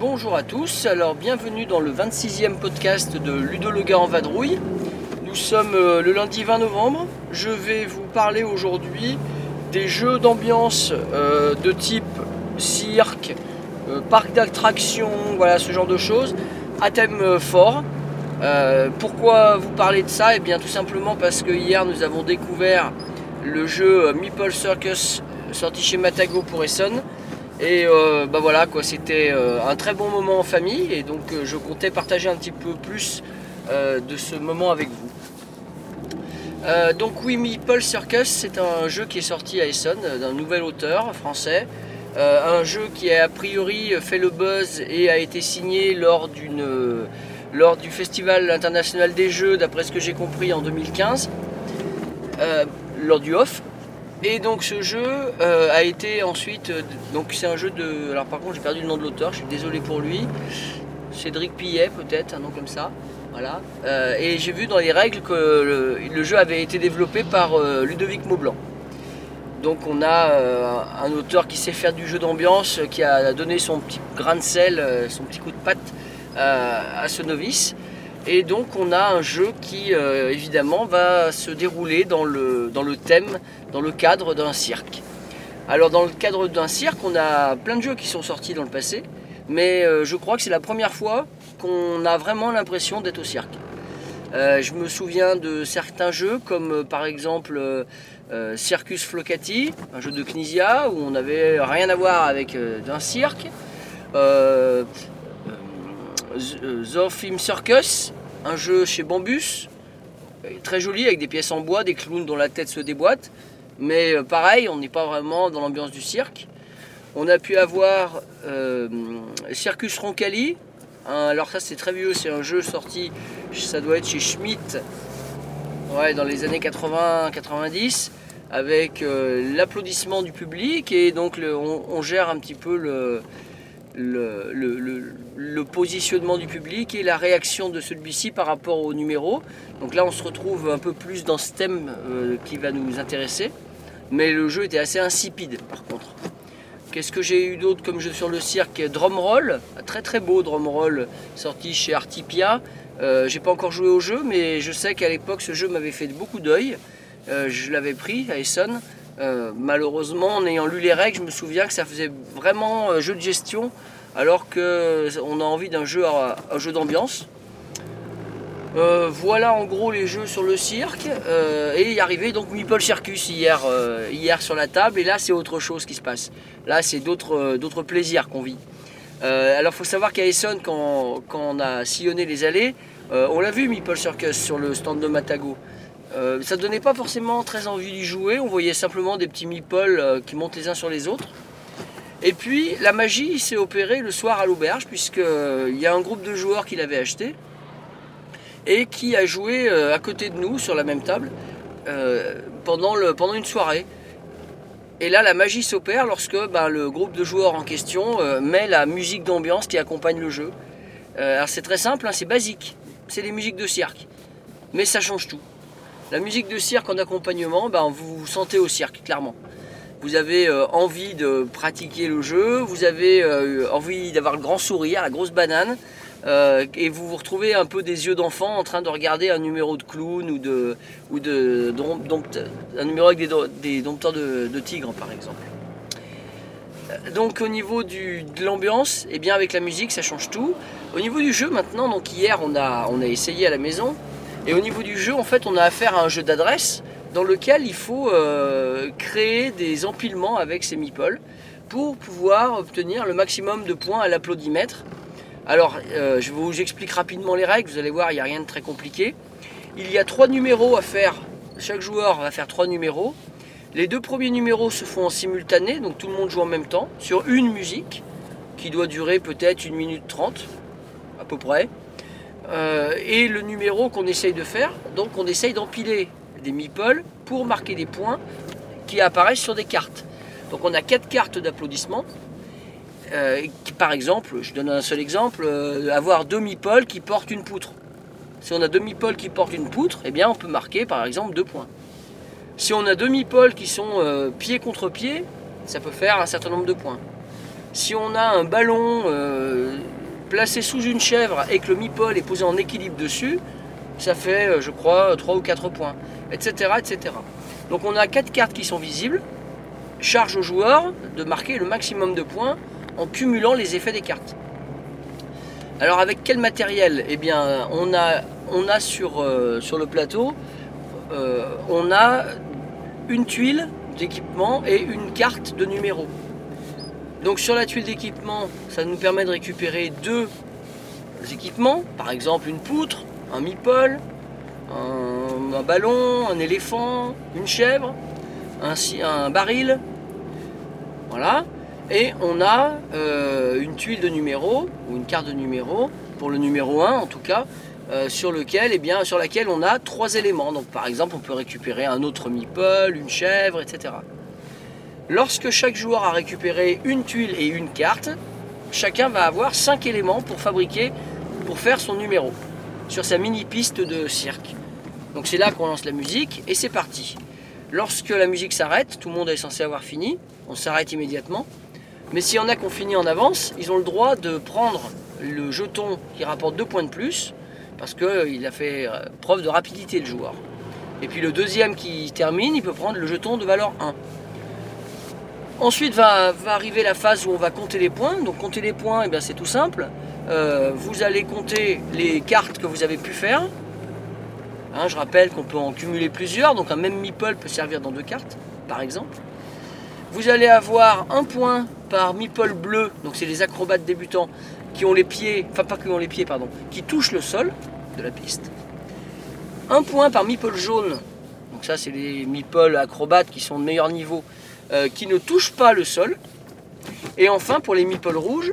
Bonjour à tous, alors bienvenue dans le 26e podcast de Ludo le gars en vadrouille. Nous sommes euh, le lundi 20 novembre. Je vais vous parler aujourd'hui des jeux d'ambiance euh, de type cirque, euh, parc d'attractions, voilà ce genre de choses, à thème fort. Pourquoi vous parler de ça? Eh bien tout simplement parce que hier nous avons découvert le jeu Meeple Circus sorti chez Matago pour Essonne. Et euh, bah voilà quoi, c'était un très bon moment en famille et donc je comptais partager un petit peu plus de ce moment avec vous. Euh, donc oui, Meeple Circus, c'est un jeu qui est sorti à Essonne d'un nouvel auteur français. Euh, un jeu qui a a priori fait le buzz et a été signé lors, d'une, euh, lors du Festival international des jeux, d'après ce que j'ai compris, en 2015, euh, lors du OFF. Et donc ce jeu a été ensuite, donc c'est un jeu de, alors par contre j'ai perdu le nom de l'auteur, je suis désolé pour lui, Cédric Pillet peut-être, un nom comme ça, voilà. Euh, et j'ai vu dans les règles que le, jeu avait été développé par euh, Ludovic Maublanc. Donc on a euh, un auteur qui sait faire du jeu d'ambiance, qui a donné son petit grain de sel, son petit coup de patte à ce novice. Et donc on a un jeu qui évidemment va se dérouler dans le, dans le thème, dans le cadre d'un cirque. Alors dans le cadre d'un cirque, on a plein de jeux qui sont sortis dans le passé, mais je crois que c'est la première fois qu'on a vraiment l'impression d'être au cirque. Euh, je me souviens de certains jeux comme euh, par exemple euh, Circus Flocati, un jeu de Knizia où on n'avait rien à voir avec un cirque. Film Circus, un jeu chez Bambus, très joli avec des pièces en bois, des clowns dont la tête se déboîte. Mais pareil, on n'est pas vraiment dans l'ambiance du cirque. On a pu avoir Circus Roncalli. Un- alors ça c'est très vieux, c'est un jeu sorti, ça doit être chez Schmitt, ouais, dans les années 80-90, avec euh, l'applaudissement du public et donc on, gère un petit peu le positionnement du public et la réaction de celui-ci par rapport au numéro. Donc là on se retrouve un peu plus dans ce thème euh, qui va nous intéresser. Mais le jeu était assez insipide par contre. Qu'est-ce que j'ai eu d'autre comme jeu sur le cirque? Drumroll, très très beau Drumroll sorti chez Artipia. Euh, j'ai pas encore joué au jeu, mais je sais qu'à l'époque ce jeu m'avait fait beaucoup d'œil. Euh, je l'avais pris à Essonne. Euh, malheureusement, en ayant lu les règles, je me souviens que ça faisait vraiment euh, jeu de gestion, alors qu'on a envie d'un jeu d'ambiance. Euh, voilà en gros les jeux sur le cirque Euh, et y arrivait donc Meeple Circus hier, euh, hier sur la table et là c'est autre chose qui se passe. Là c'est d'autres d'autres plaisirs qu'on vit. Alors faut savoir qu'à Essonne quand, quand on a sillonné les allées, on l'a vu Meeple Circus sur le stand de Matago. Ça donnait pas forcément très envie d'y jouer, on voyait simplement des petits meeples qui montent les uns sur les autres. Et puis la magie s'est opérée le soir à l'auberge puisqu'il y a un groupe de joueurs qui l'avait acheté et qui a joué euh, à côté de nous sur la même table euh, pendant, une soirée. Et là, la magie s'opère lorsque ben, le groupe de joueurs en question euh, met la musique d'ambiance qui accompagne le jeu. Alors c'est très simple, hein, c'est basique, c'est les musiques de cirque, mais ça change tout. La musique de cirque en accompagnement, ben, vous vous sentez au cirque, clairement. Vous avez envie de pratiquer le jeu, vous avez envie d'avoir le grand sourire, la grosse banane, euh, et vous vous retrouvez un peu des yeux d'enfant en train de regarder un numéro de clown ou de ou un numéro avec des, do- des dompteurs de, tigres par exemple. Euh, Donc au niveau de l'ambiance, et bien avec la musique ça change tout. Au niveau du jeu maintenant, donc hier on a, essayé à la maison, et au niveau du jeu en fait on a affaire à un jeu d'adresse dans lequel il faut euh, créer des empilements avec ces meeples pour pouvoir obtenir le maximum de points à l'applaudimètre. Alors, euh, je vous explique rapidement les règles, vous allez voir, il n'y a rien de très compliqué. Il y a trois numéros à faire, chaque joueur va faire trois numéros. Les deux premiers numéros se font en simultané, donc tout le monde joue en même temps, sur une musique, qui doit durer peut-être une minute trente, à peu près. Euh, et le numéro qu'on essaye de faire, donc on essaye d'empiler des meeples pour marquer des points qui apparaissent sur des cartes. Donc on a quatre cartes d'applaudissements. Euh, par exemple, je donne un seul exemple, euh, avoir deux meeples qui portent une poutre. Si on a deux meeples qui portent une poutre, eh bien on peut marquer par exemple deux points. Si on a deux meeples qui sont euh, pied contre pied, ça peut faire un certain nombre de points. Si on a un ballon placé sous une chèvre et que le meeple est posé en équilibre dessus, ça fait, je crois, 3 ou 4 points, etc., etc. Donc on a quatre cartes qui sont visibles. Charge au joueur de marquer le maximum de points en cumulant les effets des cartes. Alors avec quel matériel? Eh bien, on a, on a sur, euh, le plateau, euh, on a une tuile d'équipement et une carte de numéro. Donc sur la tuile d'équipement, ça nous permet de récupérer deux équipements, par exemple une poutre, un meeple, un, un ballon, un éléphant, une chèvre, un baril. Voilà. Et on a euh, une tuile de numéro, ou une carte de numéro, pour le numéro 1 en tout cas, euh, sur, lequel, eh bien, sur laquelle on a trois éléments. Donc par exemple, on peut récupérer un autre meeple, une chèvre, etc. Lorsque chaque joueur a récupéré une tuile et une carte, chacun va avoir cinq éléments pour fabriquer, pour faire son numéro, sur sa mini piste de cirque. Donc c'est là qu'on lance la musique et c'est parti. Lorsque la musique s'arrête, tout le monde est censé avoir fini, on s'arrête immédiatement. Mais s'il y en a qui ont fini en avance, ils ont le droit de prendre le jeton qui rapporte deux points de plus, parce qu'il a fait euh, preuve de rapidité le joueur. Et puis le deuxième qui termine, il peut prendre le jeton de valeur 1. Ensuite va, arriver la phase où on va compter les points. Donc compter les points, eh c'est tout simple. Euh, vous allez compter les cartes que vous avez pu faire. Hein, je rappelle qu'on peut en cumuler plusieurs, donc un même meeple peut servir dans deux cartes, par exemple. Vous allez avoir un point par meeple bleu, donc c'est les acrobates débutants qui ont les pieds, enfin pas qui ont les pieds, pardon, qui touchent le sol de la piste. Un point par meeple jaune, donc ça c'est les meeple acrobates qui sont de meilleur niveau, euh, qui ne touchent pas le sol. Et enfin pour les meeple rouges,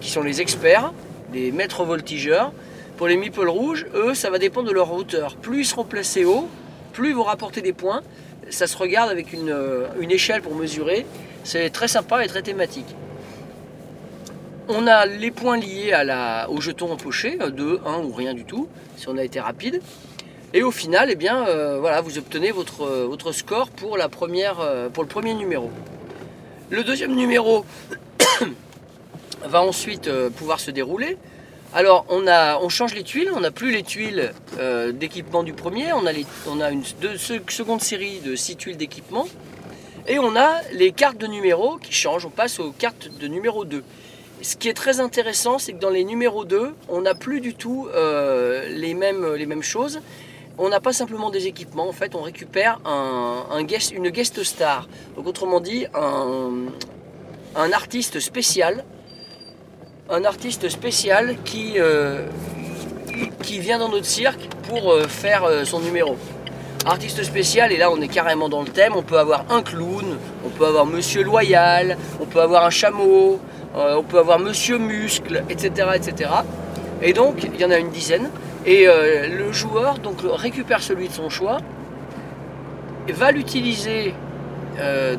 qui sont les experts, les maîtres voltigeurs, pour les meeple rouges, eux, ça va dépendre de leur hauteur. Plus ils seront placés haut, plus ils vont rapporter des points. Ça se regarde avec une, euh, une échelle pour mesurer. C'est très sympa et très thématique. On a les points liés à la, au jeton empoché, 2, 1 ou rien du tout, si on a été rapide. Et au final, eh bien, euh, voilà, vous obtenez votre, euh, votre score pour, la première, euh, pour le premier numéro. Le deuxième numéro va ensuite euh, pouvoir se dérouler. Alors, on, change les tuiles, on n'a plus les tuiles euh, d'équipement du premier, on a, une seconde série de 6 tuiles d'équipement, et on a les cartes de numéro qui changent, on passe aux cartes de numéro 2. Ce qui est très intéressant, c'est que dans les numéros 2, on n'a plus du tout euh, les, mêmes, choses. On n'a pas simplement des équipements, en fait, on récupère une guest star. Donc, autrement dit, un artiste spécial un artiste spécial qui, euh, qui vient dans notre cirque pour euh, faire euh, son numéro. Artiste spécial, et là on est carrément dans le thème, on peut avoir un clown, on peut avoir Monsieur Loyal, on peut avoir un chameau, on peut avoir Monsieur Muscle, etc. etc. Et donc il y en a une dizaine, et le joueur donc récupère celui de son choix, va l'utiliser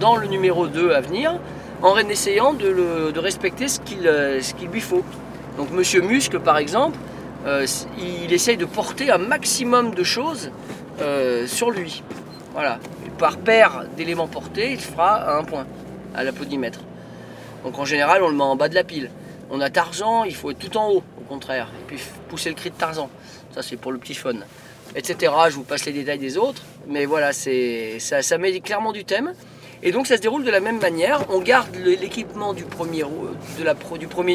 dans le numéro 2 à venir, en essayant de, respecter ce qu'il euh, ce qu'il lui faut. Donc Monsieur Muscle, par exemple, euh, il essaye de porter un maximum de choses euh, sur lui. Voilà. Par paire d'éléments portés, il fera un point à l'applaudimètre. Donc en général, on le met en bas de la pile. On a Tarzan, il faut être tout en haut, au contraire. Et puis pousser le cri de Tarzan. Ça, c'est pour le petit fun. Etc. Je vous passe les détails des autres. Mais voilà, ça, ça met clairement du thème. Et donc ça se déroule de la même manière. On garde l'équipement du premier,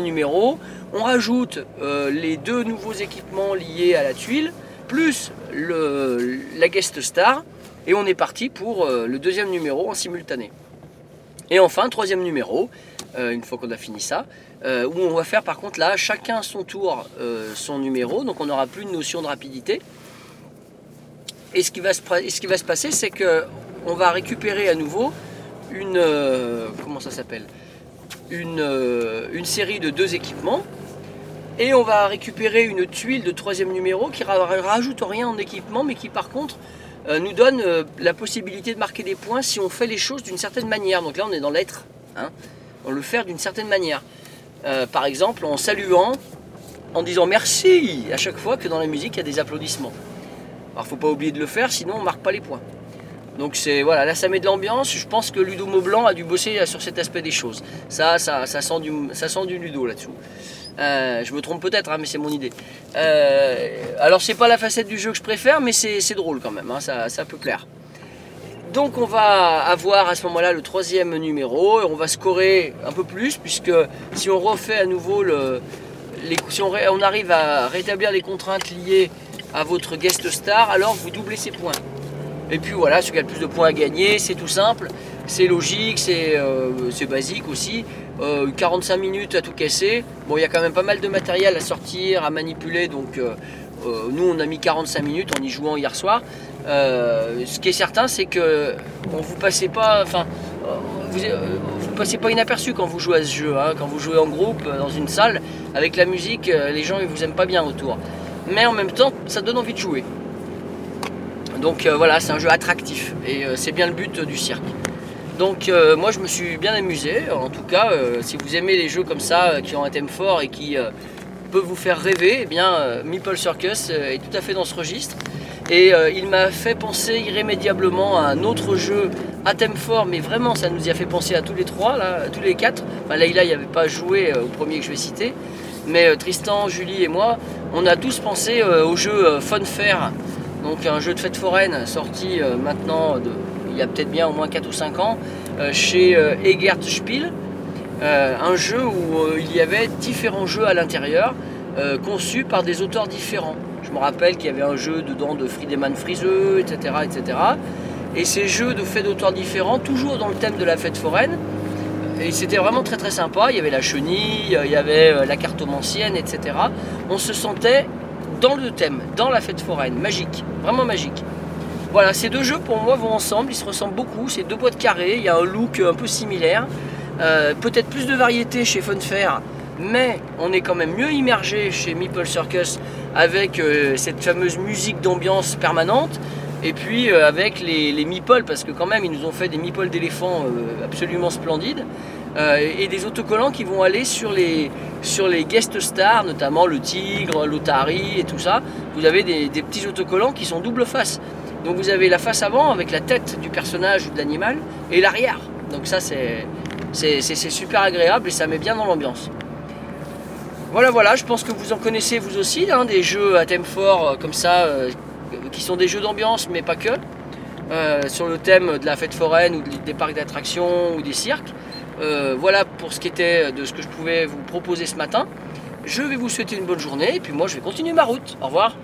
numéro. On rajoute euh, les deux nouveaux équipements liés à la tuile, plus la guest star. Et on est parti pour euh, le deuxième numéro en simultané. Et enfin, troisième numéro, euh, une fois qu'on a fini ça, où on va faire par contre là, chacun son tour, son numéro, donc on n'aura plus de notion de rapidité. Et ce qui va se, ce qui va se passer, c'est que on va récupérer à nouveau une euh, comment ça s'appelle? Une, euh, une série de deux équipements et on va récupérer une tuile de troisième numéro qui ra- rajoute rien en équipement mais qui par contre euh, nous donne la possibilité de marquer des points si on fait les choses d'une certaine manière. Donc là, on est dans l'être. Hein. On le fait d'une certaine manière. Par exemple, en saluant, en disant merci à chaque fois que dans la musique, il y a des applaudissements. Alors, faut pas oublier de le faire, sinon on marque pas les points. Donc c'est voilà, là ça met de l'ambiance. Je pense que Ludo Maublanc a dû bosser sur cet aspect des choses. Ça, ça, sent du, Ludo là-dessous. Euh, je me trompe peut-être, hein, mais c'est mon idée. Euh, alors c'est pas la facette du jeu que je préfère, mais c'est drôle quand même. hein, ça, ça peut plaire. Donc on va avoir à ce moment-là le troisième numéro et on va scorer un peu plus puisque si on refait à nouveau le, les, si on, on arrive à rétablir les contraintes liées à votre guest star, alors vous doublez ses points. Et puis voilà, celui qui a le plus de points à gagner, c'est tout simple, c'est logique, c'est euh, basique aussi. Euh, 45 minutes à tout casser. Bon, il y a quand même pas mal de matériel à sortir, à manipuler, donc euh, euh, nous on a mis 45 minutes en y jouant hier soir. Euh, ce qui est certain, c'est que vous passez pas, enfin, euh, vous, euh, passez pas inaperçu quand vous jouez à ce jeu, hein. quand vous jouez en groupe euh, dans une salle avec la musique, euh, les gens ils vous aiment pas bien autour. Mais en même temps, ça donne envie de jouer. Donc euh, voilà, c'est un jeu attractif et euh, c'est bien le but du cirque. Donc euh, moi je me suis bien amusé. En tout cas, si vous aimez les jeux comme ça qui ont un thème fort et qui peuvent vous faire rêver, eh bien Meeple Circus est tout à fait dans ce registre. Et il m'a fait penser irrémédiablement à un autre jeu à thème fort, mais vraiment ça nous y a fait penser à tous les trois, là, à tous les quatre. Enfin, Leïla n'y avait pas joué au premier que je vais citer, mais Tristan, Julie et moi, on a tous pensé au jeu Fun Fair, donc un jeu de fête foraine sorti euh, maintenant il y a peut-être bien au moins 4 ou 5 ans euh, chez euh, Egert Spiel. Un jeu où il y avait différents jeux à l'intérieur conçus par des auteurs différents. Je me rappelle qu'il y avait un jeu dedans de Friedemann Friseux, etc., etc. Et ces jeux de faits d'auteurs différents, toujours dans le thème de la fête foraine. Et c'était vraiment très très sympa. Il y avait la chenille, il y avait la cartomancienne, etc. On se sentait dans le thème, dans la fête foraine, magique, vraiment magique. Voilà, ces deux jeux pour moi vont ensemble, ils se ressemblent beaucoup. C'est deux boîtes carrées, il y a un look un peu similaire. Euh, Peut-être plus de variété chez Funfair, mais on est quand même mieux immergé chez Meeple Circus avec euh, cette fameuse musique d'ambiance permanente. Et puis euh, avec les, les parce que quand même ils nous ont fait des meeples d'éléphants absolument splendides, et des autocollants qui vont aller sur les, sur les guest stars, notamment le tigre, l'otari et tout ça. Vous avez des, petits autocollants qui sont double face. Donc vous avez la face avant avec la tête du personnage ou de l'animal et l'arrière. Donc ça c'est super agréable et ça met bien dans l'ambiance. Voilà voilà, je pense que vous en connaissez vous aussi, hein, des jeux à thème fort euh, comme ça, euh, qui sont des jeux d'ambiance mais pas que. euh, sur le thème de la fête foraine ou de- des parcs d'attractions ou des cirques. Euh, voilà pour ce qui était de ce que je pouvais vous proposer ce matin. Je vais vous souhaiter une bonne journée et puis moi je vais continuer ma route. Au revoir.